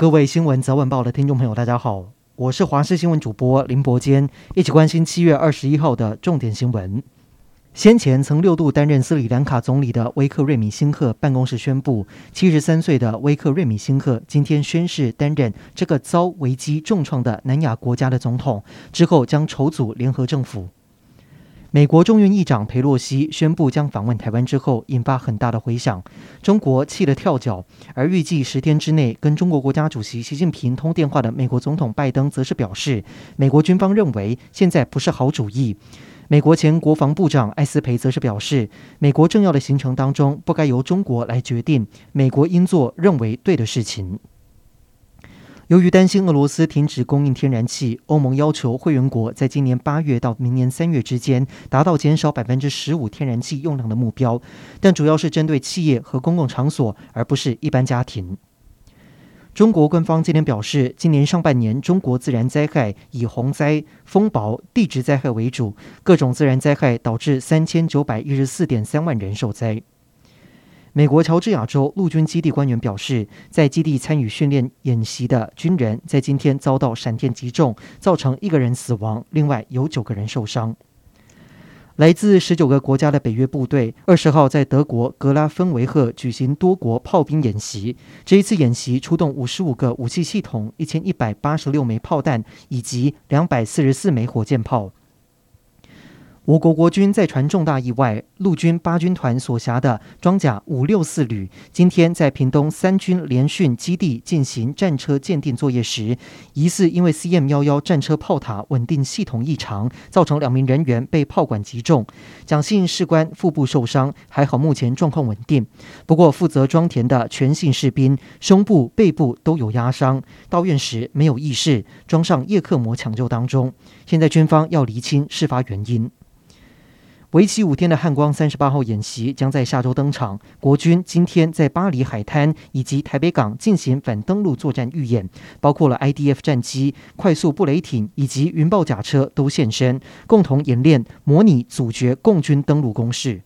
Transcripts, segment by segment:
各位新闻早晚报的听众朋友，大家好，我是华视新闻主播林伯坚，一起关心七月二十一号的重点新闻。先前曾六度担任斯里兰卡总理的威克瑞米辛克办公室宣布，七十三岁的威克瑞米辛克今天宣誓担任这个遭危机重创的南亚国家的总统，之后将筹组联合政府。美国众院议长佩洛西宣布将访问台湾之后，引发很大的回响。中国气得跳脚，而预计十天之内跟中国国家主席习近平通电话的美国总统拜登，则是表示，美国军方认为现在不是好主意。美国前国防部长艾斯培则是表示，美国重要的行程当中不该由中国来决定，美国应做认为对的事情。由于担心俄罗斯停止供应天然气，欧盟要求会员国在今年八月到明年三月之间达到减少百分之十五天然气用量的目标，但主要是针对企业和公共场所，而不是一般家庭。中国官方今天表示，今年上半年中国自然灾害以洪灾、风暴、地质灾害为主，各种自然灾害导致三千九百一十四点三万人受灾。美国乔治亚州陆军基地官员表示，在基地参与训练演习的军人在今天遭到闪电击中，造成一个人死亡，另外有九个人受伤。来自十九个国家的北约部队二十号在德国格拉芬维赫举行多国炮兵演习。这一次演习出动五十五个武器系统、一千一百八十六枚炮弹以及两百四十四枚火箭炮。我国国军再传重大意外，陆军八军团所辖的装甲五六四旅今天在屏东三军联训基地进行战车鉴定作业时，疑似因为 CM 幺幺战车炮塔稳定系统异常，造成两名人员被炮管击中，蒋姓士官腹部受伤，还好目前状况稳定。不过负责装填的全姓士兵胸部、背部都有压伤，到院时没有意识，装上叶克膜抢救当中。现在军方要厘清事发原因。为期五天的汉光三十八号演习将在下周登场。国军今天在巴黎海滩以及台北港进行反登陆作战预演，包括了 IDF 战机、快速布雷艇以及云豹甲车都现身，共同演练模拟阻绝共军登陆攻势。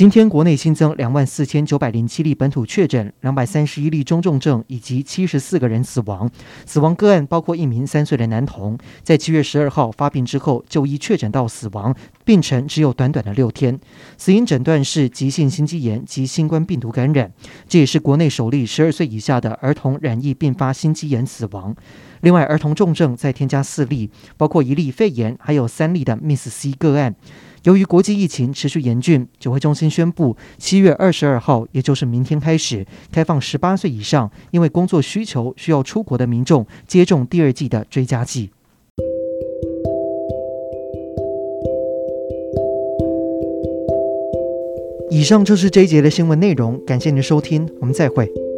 今天国内新增两万四千九百零七例本土确诊，两百三十一例中重症，以及七十四个人死亡。死亡个案包括一名三岁的男童，在七月十二号发病之后就医确诊到死亡，病程只有短短的六天。死因诊断是急性心肌炎及新冠病毒感染。这也是国内首例十二岁以下的儿童染疫并发心肌炎死亡。另外，儿童重症再添加四例，包括一例肺炎，还有三例的 Miss C 个案。由于国际疫情持续严峻，指挥中心宣布，七月二十二号，也就是明天开始，开放十八岁以上，因为工作需求需要出国的民众接种第二剂的追加剂。以上就是这一节的新闻内容，感谢您的收听，我们再会。